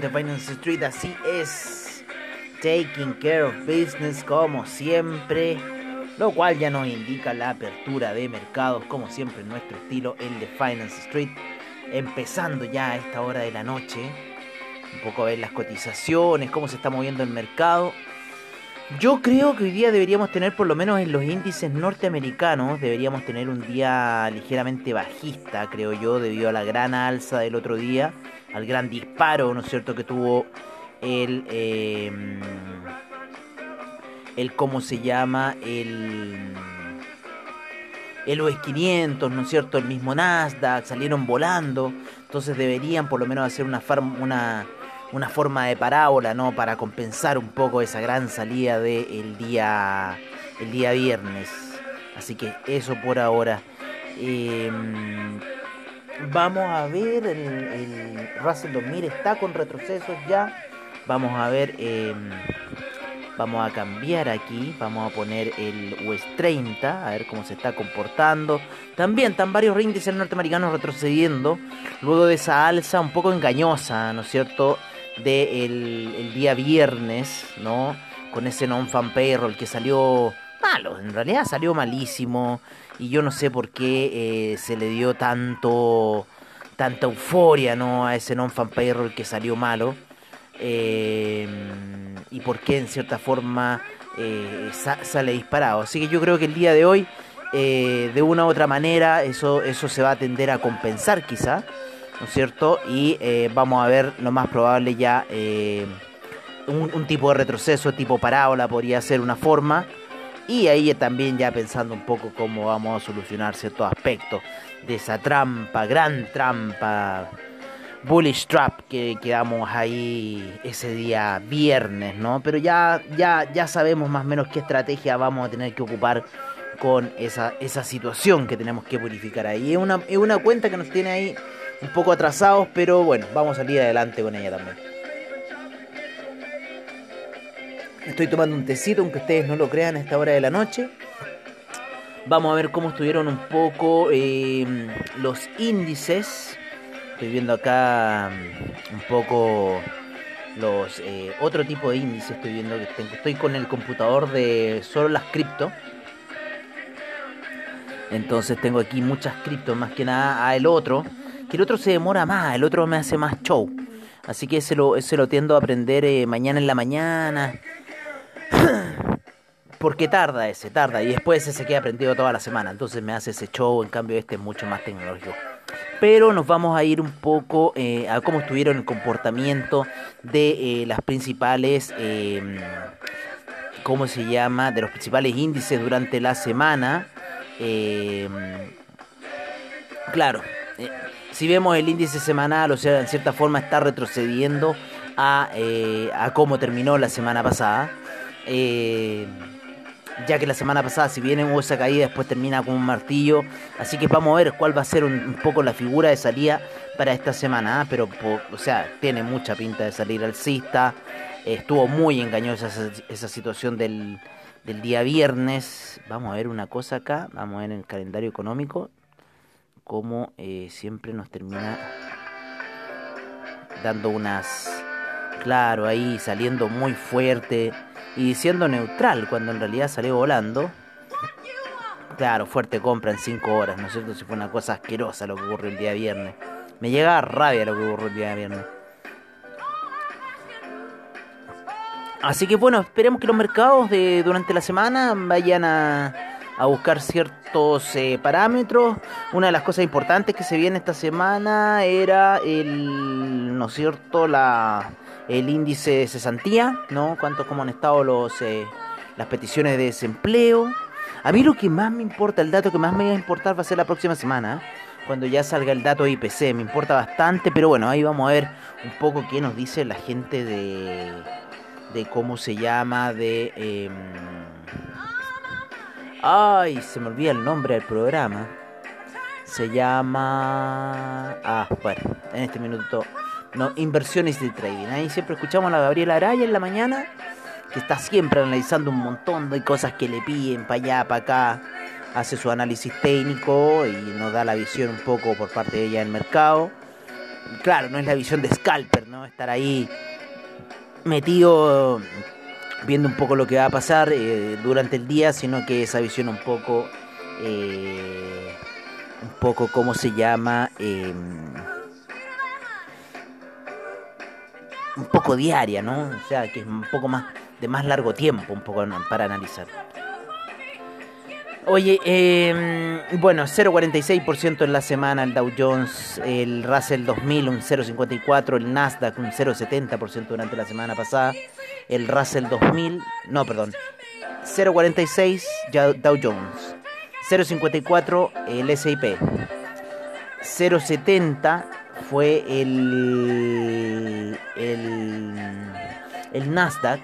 De Finance Street, así es. Taking care of business como siempre, lo cual ya nos indica la apertura de mercados como siempre en nuestro estilo, el de Finance Street. Empezando ya a esta hora de la noche, un poco a ver las cotizaciones, cómo se está moviendo el mercado. Yo creo que hoy día deberíamos tener, por lo menos en los índices norteamericanos, deberíamos tener un día ligeramente bajista, creo yo, debido a la gran alza del otro día, al gran disparo, ¿no es cierto?, que tuvo el... Em, el ¿cómo se llama? El... El OS 500, ¿no es cierto? El mismo Nasdaq, salieron volando. Entonces deberían por lo menos hacer una, una, una forma de parábola, ¿no? Para compensar un poco esa gran salida del día, el día viernes. Así que eso por ahora. Em, vamos a ver, el, el Russell 2000 está con retrocesos ya. Vamos a ver, em, vamos a cambiar aquí, vamos a poner el US 30, a ver cómo se está comportando. También están varios índices norteamericanos retrocediendo, luego de esa alza un poco engañosa, ¿no es cierto? del el día viernes, ¿no? Con ese non-fan payroll que salió malo, en realidad salió malísimo y yo no sé por qué eh, se le dio tanto tanta euforia, ¿no? A ese non-fan payroll que salió malo eh, y por qué en cierta forma eh, sale disparado. Así que yo creo que el día de hoy, de una u otra manera, eso, eso se va a tender a compensar quizá. ¿no es cierto? Y vamos a ver lo más probable ya eh, un, tipo de retroceso tipo parábola podría ser una forma. Y ahí también ya pensando un poco cómo vamos a solucionar ciertos aspectos de esa trampa, gran trampa, bullish trap que quedamos ahí ese día viernes, ¿no? Pero ya, ya, ya sabemos más o menos qué estrategia vamos a tener que ocupar con esa, esa situación que tenemos que purificar ahí. Es una, es una cuenta que nos tiene ahí un poco atrasados, pero bueno, vamos a salir adelante con ella también. Estoy tomando un tecito, aunque ustedes no lo crean a esta hora de la noche. Vamos a ver cómo estuvieron un poco em, los índices. Estoy viendo acá mm, un poco los eh, otro tipo de índices. Estoy viendo que estoy con el computador de solo las cripto. Entonces tengo aquí muchas cripto, más que nada a el otro que el otro se demora más, el otro me hace más show. Así que ese lo, ese lo tiendo a aprender eh, mañana en la mañana. Porque tarda ese, tarda. Y después ese se queda aprendido toda la semana. Entonces me hace ese show. En cambio este es mucho más tecnológico. Pero nos vamos a ir un poco eh, a cómo estuvieron el comportamiento de eh, las principales... Em, ¿Cómo se llama? De los principales índices durante la semana. Em, claro, si vemos el índice semanal, o sea, en cierta forma está retrocediendo eh, a cómo terminó la semana pasada. Eh, ya que la semana pasada, si bien hubo esa caída, después termina con un martillo. Así que vamos a ver cuál va a ser un, poco la figura de salida para esta semana. ¿ah? Pero, o sea, tiene mucha pinta de salir alcista. estuvo muy engañosa esa, situación del, del día viernes. Vamos a ver una cosa acá. Vamos a ver el calendario económico como eh, siempre nos termina dando unas, claro, ahí saliendo muy fuerte y diciendo neutral cuando en realidad salió volando. Claro, fuerte compra en 5 horas, ¿no es cierto? Si fue una cosa asquerosa lo que ocurrió el día viernes. Me llega rabia lo que ocurrió el día viernes. Así que bueno, esperemos que los mercados de, durante la semana vayan a, a buscar ciertos eh, parámetros. Una de las cosas importantes que se viene esta semana era el, ¿no es cierto?, la, el índice de cesantía, ¿no? Cuántos, cómo han estado los, eh, las peticiones de desempleo. A mí lo que más me importa, el dato que más me va a importar va a ser la próxima semana, cuando ya salga el dato IPC. Me importa bastante, pero bueno, ahí vamos a ver un poco qué nos dice la gente de, de cómo se llama, de... Em, Ay, se me olvida el nombre del programa. Se llama. Ah, bueno, en este minuto. No, inversiones de trading. Ahí siempre escuchamos a la Gabriela Araya en la mañana. Que está siempre analizando un montón de cosas que le piden para allá, para acá. Hace su análisis técnico y nos da la visión un poco por parte de ella del mercado. claro, no es la visión de scalper, ¿no? Estar ahí metido viendo un poco lo que va a pasar eh, durante el día, sino que esa visión un poco, eh, un poco, ¿cómo se llama? Em, un poco diaria, ¿no? O sea, que es un poco más de más largo tiempo, un poco para analizar. Oye, eh, bueno, 0,46% en la semana el Dow Jones, el Russell 2000 un 0,54%, el Nasdaq un 0,70% durante la semana pasada, el Russell 2000, no, perdón, 0,46 Dow Jones, 0,54 el S&P, 0,70 fue el, el, el Nasdaq,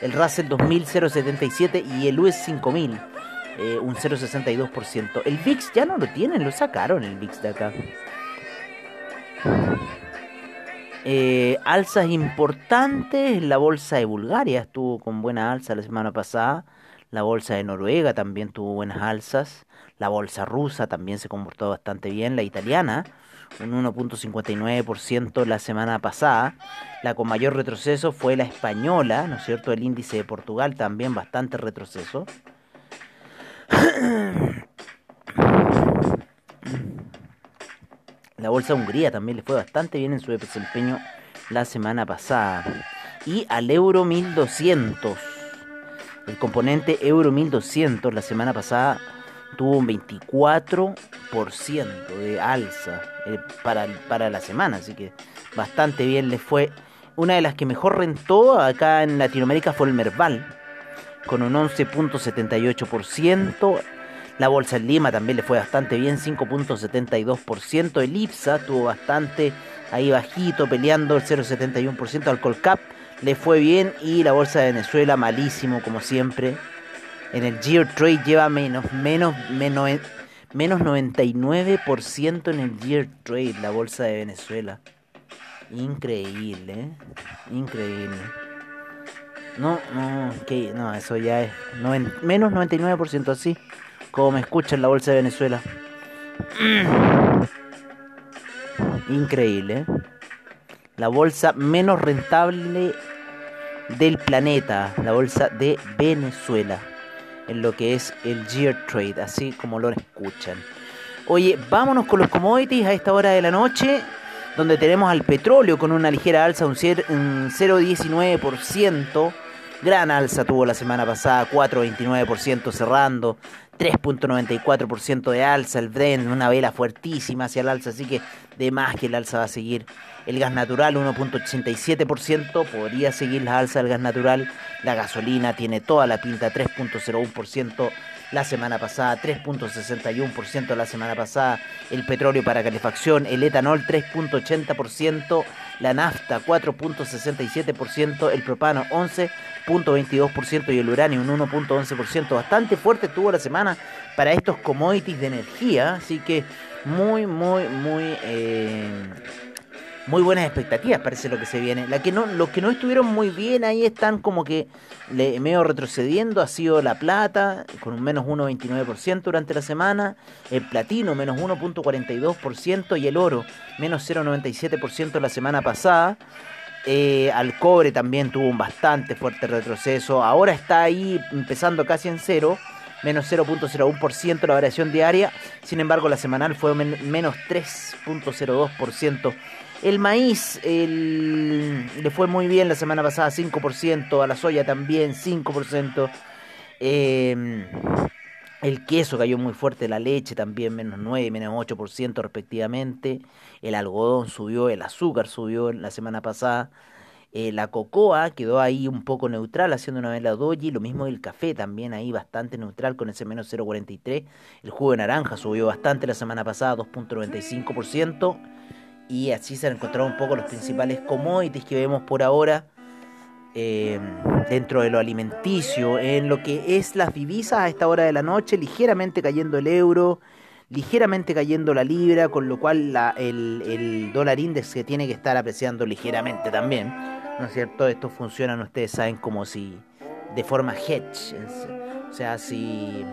el Russell 2000 0,77 y el US 5000 eh, un 0,62%. El VIX ya no lo tienen, lo sacaron el VIX de acá. Eh, alzas importantes, la bolsa de Bulgaria estuvo con buena alza la semana pasada, la bolsa de Noruega también tuvo buenas alzas, la bolsa rusa también se comportó bastante bien, la italiana un 1.59% la semana pasada, la con mayor retroceso fue la española, ¿no es cierto? El índice de Portugal también bastante retroceso. La bolsa Hungría también le fue bastante bien en su desempeño la semana pasada. Y al euro 1200. El componente euro 1200 la semana pasada tuvo un 24% de alza eh, para, para la semana. Así que bastante bien le fue. Una de las que mejor rentó acá en Latinoamérica fue el Merval con un 11.78%. La bolsa en Lima también le fue bastante bien, 5.72%. El IPSA tuvo bastante ahí bajito, peleando el 0.71%. Al Colcap le fue bien y la bolsa de Venezuela malísimo como siempre. En el Gear Trade lleva menos, menos, menos, menos 99% en el Gear Trade, la bolsa de Venezuela. Increíble, ¿eh? increíble. No, no, que no, eso ya es menos 99% así, como me escucha en la bolsa de Venezuela. Increíble, ¿eh? La bolsa menos rentable del planeta, la bolsa de Venezuela, en lo que es el Gear Trade, así como lo escuchan. Oye, vámonos con los commodities a esta hora de la noche, donde tenemos al petróleo con una ligera alza, un 0,19%. Gran alza tuvo la semana pasada, 4,29% cerrando, 3,94% de alza. El Brent, una vela fuertísima hacia el alza, así que de más que el alza va a seguir. El gas natural, 1,87%, podría seguir la alza del gas natural. La gasolina tiene toda la pinta, 3,01% la semana pasada, 3.61% la semana pasada, el petróleo para calefacción, el etanol 3.80%, la nafta 4.67%, el propano 11.22% y el uranio un 1.11%. Bastante fuerte estuvo la semana para estos commodities de energía, así que muy, muy, muy... Eh, muy buenas expectativas, parece lo que se viene. La que no, los que no estuvieron muy bien ahí están como que le, medio retrocediendo. Ha sido la plata, con un menos 1,29% durante la semana. El platino, menos 1,42%. Y el oro, menos 0,97% la semana pasada. Eh, al cobre también tuvo un bastante fuerte retroceso. Ahora está ahí empezando casi en cero menos 0.01% la variación diaria, sin embargo la semanal fue menos 3.02%. El maíz le fue muy bien la semana pasada, 5%, a la soya también 5%. Em, el queso cayó muy fuerte, la leche también menos 9, menos 8% respectivamente. El algodón subió, el azúcar subió la semana pasada. Eh, la cocoa quedó ahí un poco neutral haciendo una vela doji, lo mismo el café también ahí bastante neutral con ese menos 0,43. El jugo de naranja subió bastante la semana pasada, 2.95%. Y así se han encontrado un poco los principales commodities que vemos por ahora eh, dentro de lo alimenticio. En lo que es las divisas a esta hora de la noche, ligeramente cayendo el euro, ligeramente cayendo la libra, con lo cual el, el dólar índice se tiene que estar apreciando ligeramente también. ¿No es cierto? Esto funciona, ustedes saben, como si de forma hedge. O sea, si,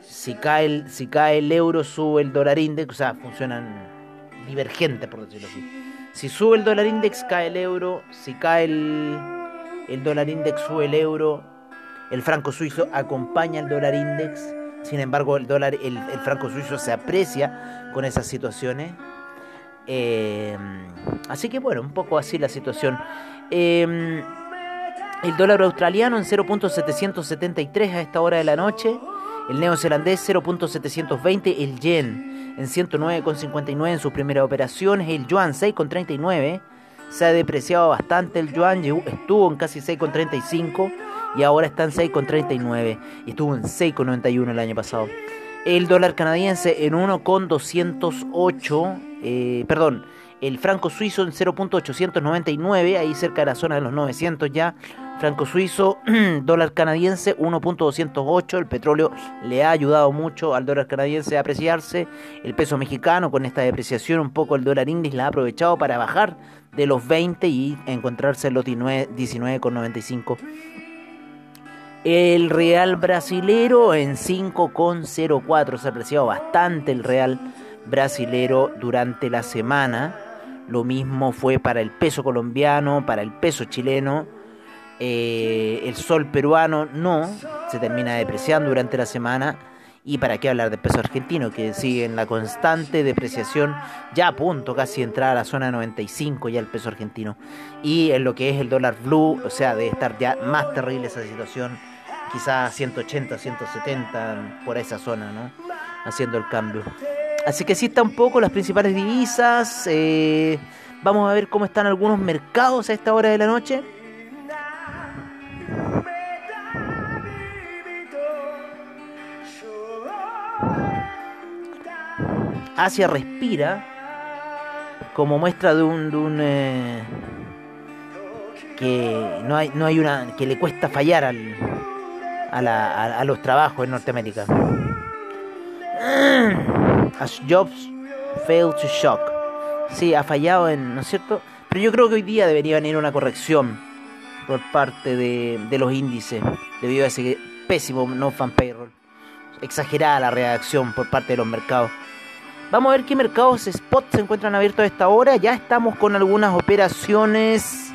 si, cae, el, si cae el euro, sube el dólar índice, o sea, funcionan divergente, por decirlo así. Si sube el dólar index, cae el euro. Si cae el, el dólar index, sube el euro. El franco suizo acompaña el dólar index. Sin embargo, el dólar, el, franco suizo se aprecia con esas situaciones. Eh, así que bueno, un poco así la situación. Eh, el dólar australiano en 0.773 a esta hora de la noche. El neozelandés 0.720. El yen en 109.59 en sus primeras operaciones. El yuan 6.39. Se ha depreciado bastante el yuan. Estuvo en casi 6.35 y ahora está en 6,39 y estuvo en 6,91 el año pasado. El dólar canadiense en 1,208, eh, perdón, el franco suizo en 0.899, ahí cerca de la zona de los 900 ya. Franco suizo, dólar canadiense 1.208, el petróleo le ha ayudado mucho al dólar canadiense a apreciarse. El peso mexicano con esta depreciación un poco el dólar índice la ha aprovechado para bajar de los 20 y encontrarse en los 19,95 el real brasilero en 5,04. Se ha apreciado bastante el real brasilero durante la semana. Lo mismo fue para el peso colombiano, para el peso chileno. Eh, el sol peruano no, se termina depreciando durante la semana. Y para qué hablar del peso argentino, que sigue en la constante depreciación, ya a punto casi de entrar a la zona 95 ya el peso argentino. Y en lo que es el dólar blue, o sea, de estar ya más terrible esa situación quizás 180, 170 por esa zona, ¿no? Haciendo el cambio. Así que sí está un poco las principales divisas. Eh, vamos a ver cómo están algunos mercados a esta hora de la noche. Asia respira como muestra de un, eh, que no hay no hay una que le cuesta fallar al, a, los trabajos en Norteamérica. As jobs fail to shock. Sí, ha fallado en, ¿no es cierto? Pero yo creo que hoy día debería venir una corrección por parte de, los índices debido a ese pésimo no fan payroll. Exagerada la reacción por parte de los mercados. Vamos a ver qué mercados spot se encuentran abiertos a esta hora. Ya estamos con algunas operaciones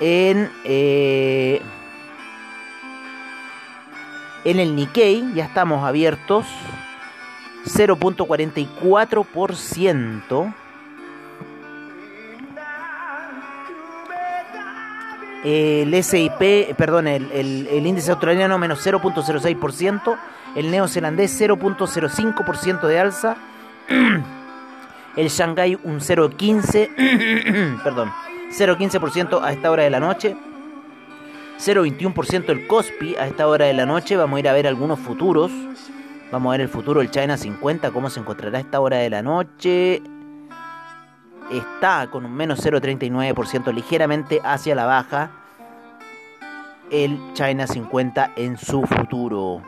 en eh, en el Nikkei ya estamos abiertos 0.44%. El SIP, perdón, el, índice australiano menos 0.06%, el neozelandés 0.05% de alza, el Shanghai un 0.15, perdón, 0.15% a esta hora de la noche, 0,21% el Cospi a esta hora de la noche. Vamos a ir a ver algunos futuros. Vamos a ver el futuro del China 50, cómo se encontrará a esta hora de la noche. Está con un menos 0,39% ligeramente hacia la baja el China 50 en su futuro.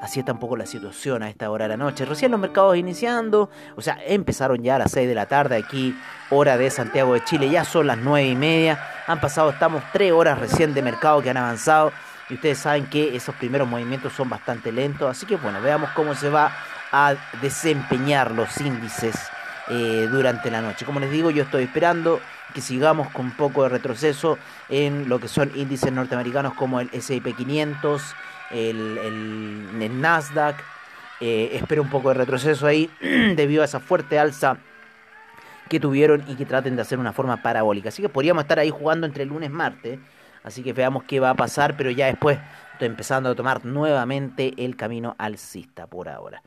Así está un poco la situación a esta hora de la noche. Recién los mercados iniciando, o sea, empezaron ya a las 6 de la tarde aquí, hora de Santiago de Chile, ya son las 9 y media. Han pasado, estamos 3 horas recién de mercado que han avanzado. Y ustedes saben que esos primeros movimientos son bastante lentos. Así que bueno, veamos cómo se va a desempeñar los índices eh, durante la noche. Como les digo, yo estoy esperando que sigamos con un poco de retroceso en lo que son índices norteamericanos como el S&P 500, el, el, Nasdaq. Eh, espero un poco de retroceso ahí debido a esa fuerte alza que tuvieron y que traten de hacer una forma parabólica. Así que podríamos estar ahí jugando entre lunes y martes. Así que veamos qué va a pasar, pero ya después empezando a tomar nuevamente el camino alcista por ahora.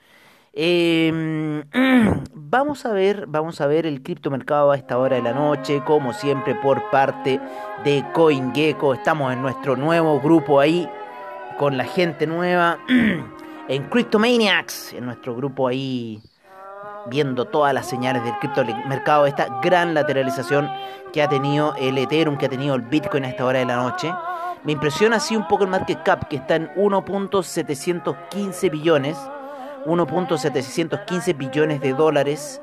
Em, vamos a ver, vamos a ver el criptomercado a esta hora de la noche, como siempre por parte de CoinGecko. Estamos en nuestro nuevo grupo ahí con la gente nueva en Cryptomaniacs, en nuestro grupo ahí viendo todas las señales del criptomercado, esta gran lateralización que ha tenido el Ethereum, que ha tenido el Bitcoin a esta hora de la noche. Me impresiona así un poco el market cap, que está en 1.715 billones, 1.715 billones de dólares.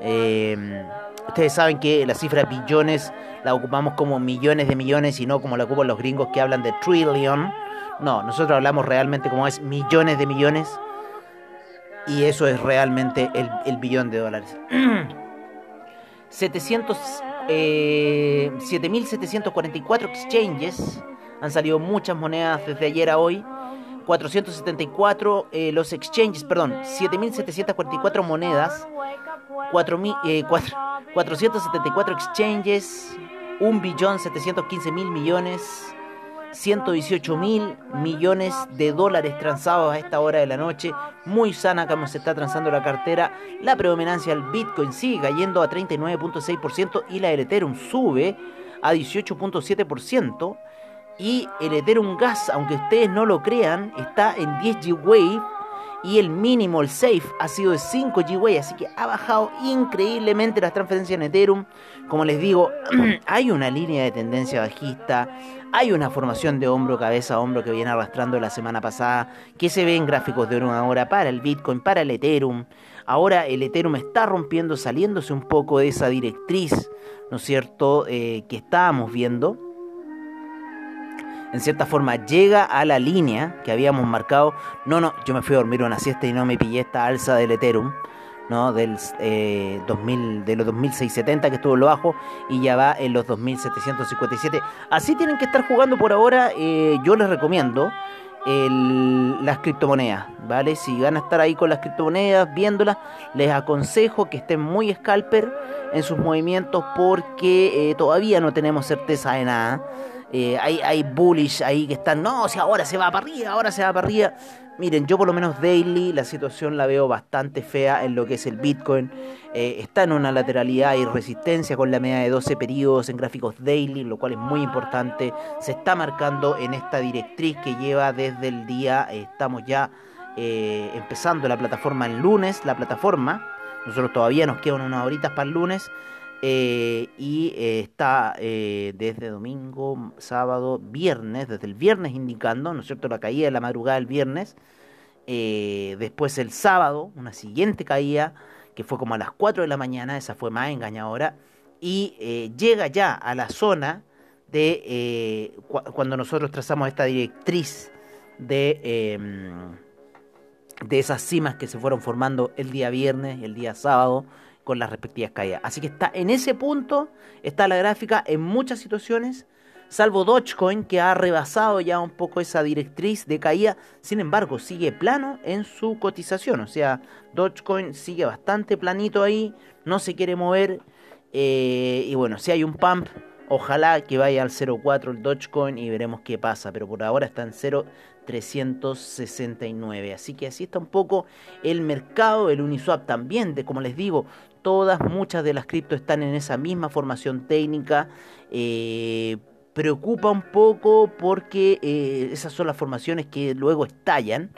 Eh, ustedes saben que la cifra billones la ocupamos como millones de millones y no como la ocupan los gringos que hablan de trillion. No, nosotros hablamos realmente como es millones de millones y eso es realmente el, billón de dólares. 7.744 exchanges. Han salido muchas monedas desde ayer a hoy. 474 los exchanges, perdón, 7.744 monedas. 4, 474 exchanges. 1.715.000 millones 118 mil millones de dólares transados a esta hora de la noche. Muy sana como se está transando la cartera. La predominancia del Bitcoin sigue cayendo a 39.6% y la Ethereum sube a 18.7%. Y el Ethereum Gas, aunque ustedes no lo crean, está en 10 G-Wave y el mínimo, el safe, ha sido de 5 GWay, así que ha bajado increíblemente las transferencias en Ethereum. Como les digo, hay una línea de tendencia bajista, hay una formación de hombro, cabeza a hombro que viene arrastrando la semana pasada, que se ve en gráficos de una hora para el Bitcoin, para el Ethereum. Ahora el Ethereum está rompiendo, saliéndose un poco de esa directriz, ¿no es cierto?, eh, que estábamos viendo en cierta forma llega a la línea que habíamos marcado. No, no, yo me fui a dormir una siesta y no me pillé esta alza del Ethereum, ¿no? Del, 2000, eh, de los 2670 que estuvo en lo bajo y ya va en los 2757. Así tienen que estar jugando por ahora. Eh, yo les recomiendo las criptomonedas, ¿vale? Si van a estar ahí con las criptomonedas, viéndolas, les aconsejo que estén muy scalper en sus movimientos porque eh, todavía no tenemos certeza de nada. Eh, hay, hay bullish ahí que están, no, si ahora se va para arriba, ahora se va para arriba. Miren, yo por lo menos daily la situación la veo bastante fea en lo que es el Bitcoin. Eh, está en una lateralidad y resistencia con la media de 12 periodos en gráficos daily, lo cual es muy importante. Se está marcando en esta directriz que lleva desde el día, eh, estamos ya empezando la plataforma el lunes, la plataforma. Nosotros todavía nos quedan unas horitas para el lunes. Eh, y eh, está eh, desde domingo, sábado, viernes, desde el viernes indicando, ¿no es cierto?, la caída de la madrugada del viernes. después el sábado, una siguiente caída, que fue como a las 4 de la mañana, esa fue más engañadora, y llega ya a la zona de cuando nosotros trazamos esta directriz de, em, de esas cimas que se fueron formando el día viernes el día sábado con las respectivas caídas. Así que está en ese punto, está la gráfica en muchas situaciones, salvo Dogecoin que ha rebasado ya un poco esa directriz de caída, sin embargo sigue plano en su cotización, o sea, Dogecoin sigue bastante planito ahí, no se quiere mover, eh, y bueno, si hay un pump, ojalá que vaya al 0.4 el Dogecoin y veremos qué pasa, pero por ahora está en 0.369, así que así está un poco el mercado, el Uniswap también, de como les digo, todas, muchas de las cripto están en esa misma formación técnica. Eh, preocupa un poco porque eh, esas son las formaciones que luego estallan.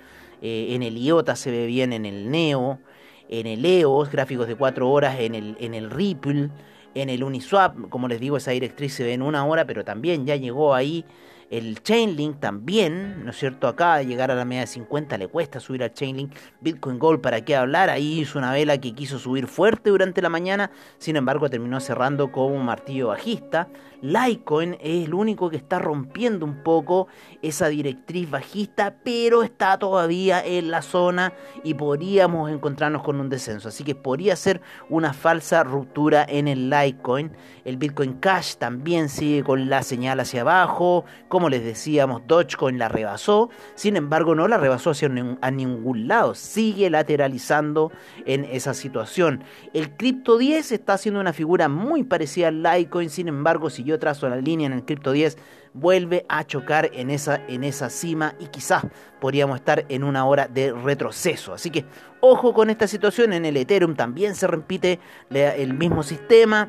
Eh, en el IOTA se ve bien, en el NEO, en el EOS, gráficos de 4 horas, en el, en el Ripple, en el Uniswap, como les digo, esa directriz se ve en una hora, pero también ya llegó ahí el Chainlink también, ¿no es cierto? Acá llegar a la media de 50 le cuesta subir al Chainlink. Bitcoin Gold, ¿para qué hablar? Ahí hizo una vela que quiso subir fuerte durante la mañana, sin embargo terminó cerrando como un martillo bajista. Litecoin es el único que está rompiendo un poco esa directriz bajista, pero está todavía en la zona y podríamos encontrarnos con un descenso. Así que podría ser una falsa ruptura en el Litecoin. El Bitcoin Cash también sigue con la señal hacia abajo. Les decíamos, Dogecoin la rebasó. Sin embargo, no la rebasó hacia a ningún lado. Sigue lateralizando en esa situación. El Crypto 10 está haciendo una figura muy parecida al Litecoin. Sin embargo, si yo trazo la línea en el Crypto 10, vuelve a chocar en esa, en esa cima y quizás podríamos estar en una hora de retroceso. Así que ojo con esta situación. En el Ethereum también se repite el mismo sistema.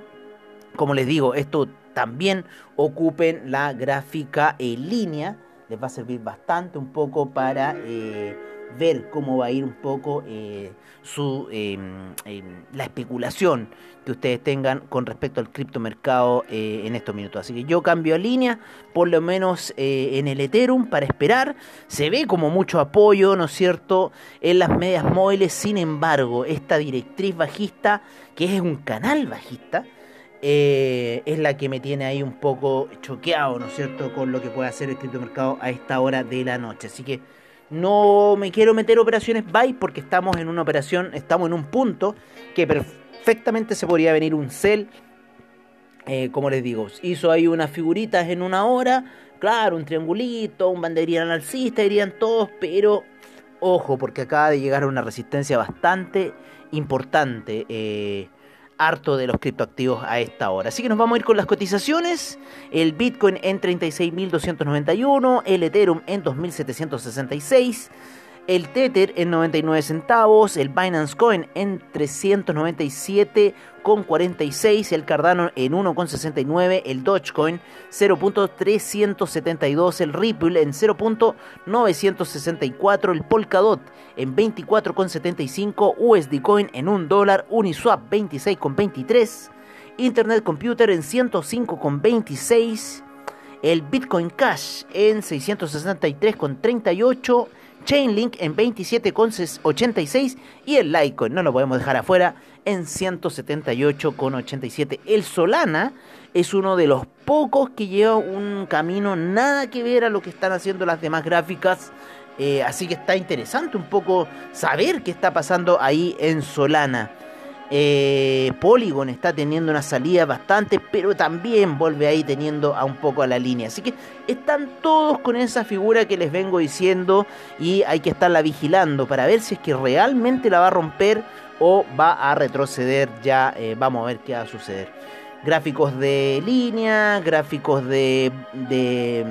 Como les digo, esto también ocupen la gráfica en línea. Les va a servir bastante un poco para... Eh, ver cómo va a ir un poco eh, su, em, em, la especulación que ustedes tengan con respecto al criptomercado eh, en estos minutos. Así que yo cambio a línea, por lo menos en el Ethereum, para esperar. Se ve como mucho apoyo, ¿no es cierto?, en las medias móviles. Sin embargo, esta directriz bajista, que es un canal bajista, es la que me tiene ahí un poco choqueado, ¿no es cierto?, con lo que puede hacer el criptomercado a esta hora de la noche. Así que no me quiero meter operaciones buy porque estamos en una operación, estamos en un punto que perfectamente se podría venir un sell. Eh, como les digo, hizo ahí unas figuritas en una hora. Claro, un triangulito, un banderín alcista, irían todos, pero ojo, porque acaba de llegar a una resistencia bastante importante. Eh, harto de los criptoactivos a esta hora. Así que nos vamos a ir con las cotizaciones. El Bitcoin en 36.291, el Ethereum en 2.766 el Tether en 99 centavos, el Binance Coin en 397,46, el Cardano en 1,69, el Dogecoin 0.372, el Ripple en 0.964, el Polkadot en 24,75, USD Coin en 1 dólar, Uniswap 26,23, Internet Computer en 105,26, el Bitcoin Cash en 663,38, Chainlink en 27,86 y el Litecoin, no lo podemos dejar afuera, en 178,87. El Solana es uno de los pocos que lleva un camino nada que ver a lo que están haciendo las demás gráficas. Eh, así que está interesante un poco saber qué está pasando ahí en Solana. Eh, Polygon está teniendo una salida bastante, pero también vuelve ahí teniendo a un poco a la línea. Así que están todos con esa figura que les vengo diciendo y hay que estarla vigilando para ver si es que realmente la va a romper o va a retroceder. Ya eh, vamos a ver qué va a suceder. Gráficos de línea, gráficos de, de,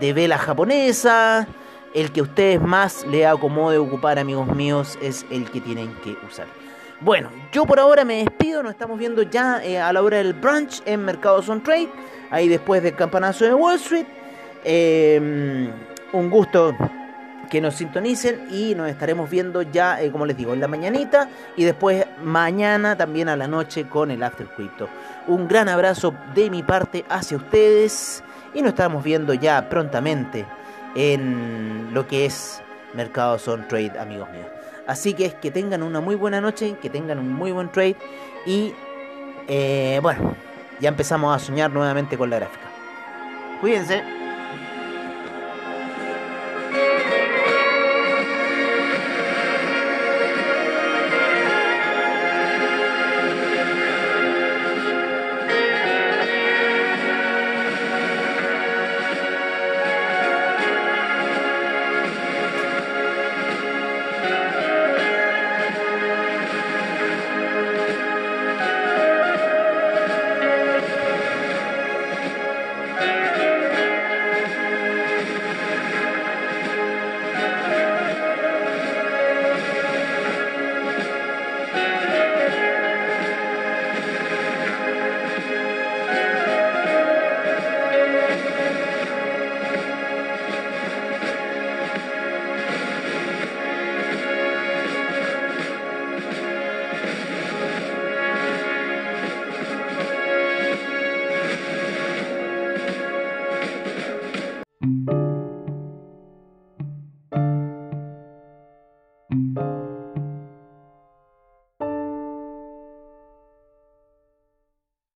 de vela japonesa. El que a ustedes más le acomode ocupar, amigos míos, es el que tienen que usar. Bueno, yo por ahora me despido, nos estamos viendo ya eh, a la hora del brunch en Mercados on Trade, ahí después del campanazo de Wall Street. Em, un gusto que nos sintonicen y nos estaremos viendo ya, eh, como les digo, en la mañanita y después mañana también a la noche con el After Crypto. Un gran abrazo de mi parte hacia ustedes y nos estamos viendo ya prontamente en lo que es Mercados on Trade, amigos míos. Así que es que tengan una muy buena noche, que tengan un muy buen trade y eh, bueno, ya empezamos a soñar nuevamente con la gráfica. Cuídense.